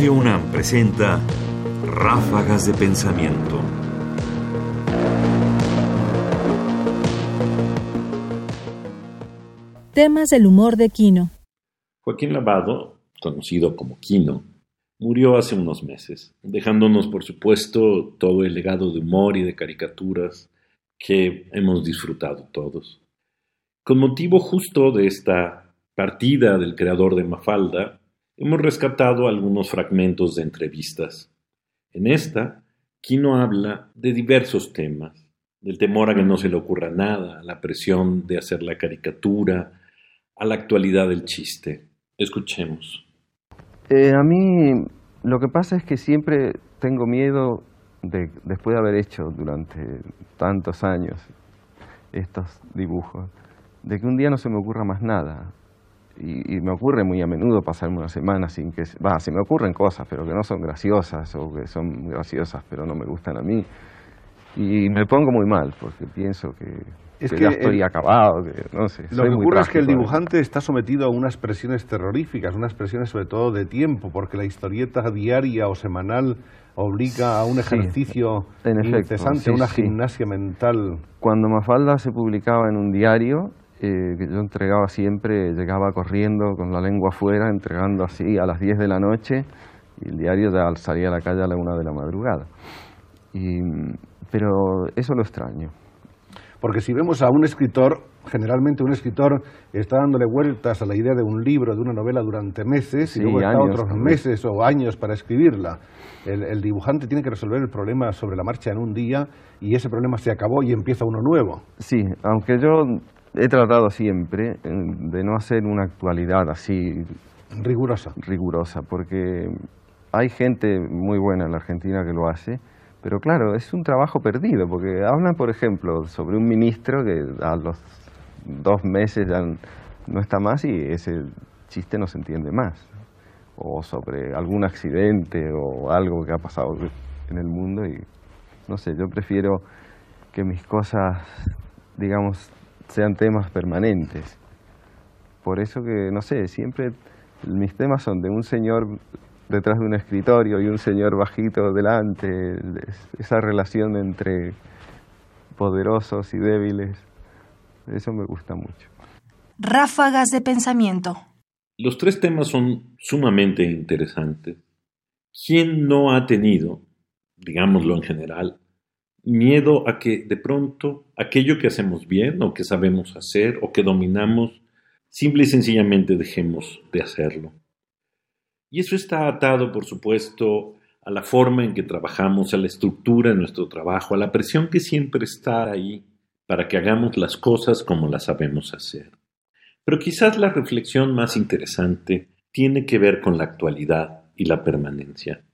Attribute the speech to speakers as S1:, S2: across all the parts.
S1: Radio UNAM presenta Ráfagas de Pensamiento.
S2: Temas del humor de Quino.
S3: Joaquín Lavado, conocido como Quino, murió hace unos meses, dejándonos, por supuesto, todo el legado de humor y de caricaturas que hemos disfrutado todos. Con motivo justo de esta partida del creador de Mafalda, hemos rescatado algunos fragmentos de entrevistas. En esta, Quino habla de diversos temas, del temor a que no se le ocurra nada, la presión de hacer la caricatura, a la actualidad del chiste. Escuchemos.
S4: Eh, a mí lo que pasa es que siempre tengo miedo de, después de haber hecho durante tantos años estos dibujos, de que un día no se me ocurra más nada. Y, me ocurre muy a menudo pasarme una semana sin que... Va, se me ocurren cosas, pero que no son graciosas o que son graciosas pero no me gustan a mí. Y me pongo muy mal porque pienso que, es que, ya estoy acabado, no sé.
S5: Lo que ocurre es que el dibujante está sometido a unas presiones terroríficas, unas presiones sobre todo de tiempo, porque la historieta diaria o semanal obliga a un ejercicio incesante, a una gimnasia mental.
S4: Cuando Mafalda se publicaba en un diario, eh, que yo entregaba siempre, llegaba corriendo con la lengua afuera, entregando así a las 10 de la noche, y el diario ya salía a la calle a la una de la madrugada. Y, pero eso lo extraño
S5: porque si vemos a un escritor, generalmente un escritor está dándole vueltas a la idea de un libro, de una novela durante meses, y luego está otros meses o años para escribirla. El, dibujante tiene que resolver el problema sobre la marcha en un día y ese problema se acabó y empieza uno nuevo.
S4: Sí, aunque yo he tratado siempre eh, de no hacer una actualidad así
S5: rigurosa.
S4: Rigurosa, porque hay gente muy buena en la Argentina que lo hace pero claro, es un trabajo perdido, porque hablan, por ejemplo, sobre un ministro que a los dos meses ya no está más y ese chiste no se entiende más. O sobre algún accidente o algo que ha pasado en el mundo y no sé, yo prefiero que mis cosas, digamos, sean temas permanentes. Por eso que, no sé, siempre mis temas son de un señor detrás de un escritorio y un señor bajito delante, esa relación entre poderosos y débiles, eso me gusta mucho.
S2: Ráfagas de pensamiento.
S3: Los tres temas son sumamente interesantes. ¿Quién no ha tenido, digámoslo en general, miedo a que de pronto aquello que hacemos bien o que sabemos hacer o que dominamos, simple y sencillamente dejemos de hacerlo? Y eso está atado, por supuesto, a la forma en que trabajamos, a la estructura de nuestro trabajo, a la presión que siempre está ahí para que hagamos las cosas como las sabemos hacer. Pero quizás la reflexión más interesante tiene que ver con la actualidad y la permanencia.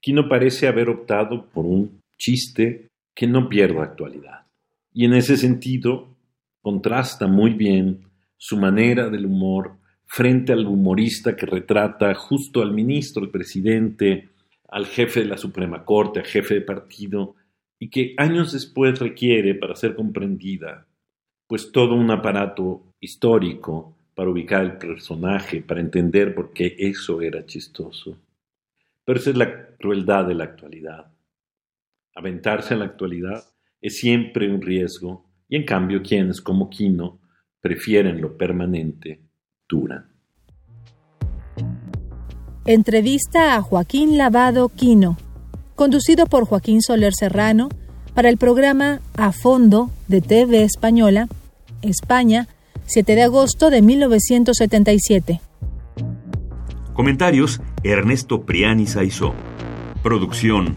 S3: Quino parece haber optado por un chiste que no pierda actualidad. Y en ese sentido, contrasta muy bien su manera del humor frente al humorista que retrata justo al ministro, al presidente, al jefe de la Suprema Corte, al jefe de partido, y que años después requiere para ser comprendida, pues todo un aparato histórico para ubicar el personaje, para entender por qué eso era chistoso. Pero esa es la crueldad de la actualidad. Aventarse en la actualidad es siempre un riesgo, y en cambio quienes, como Quino, prefieren lo permanente
S2: Entrevista a Joaquín Lavado Quino, conducido por Joaquín Soler Serrano para el programa A Fondo de TV Española, España, 7 de agosto de 1977.
S1: Comentarios: Ernesto Priani Saizó. Producción: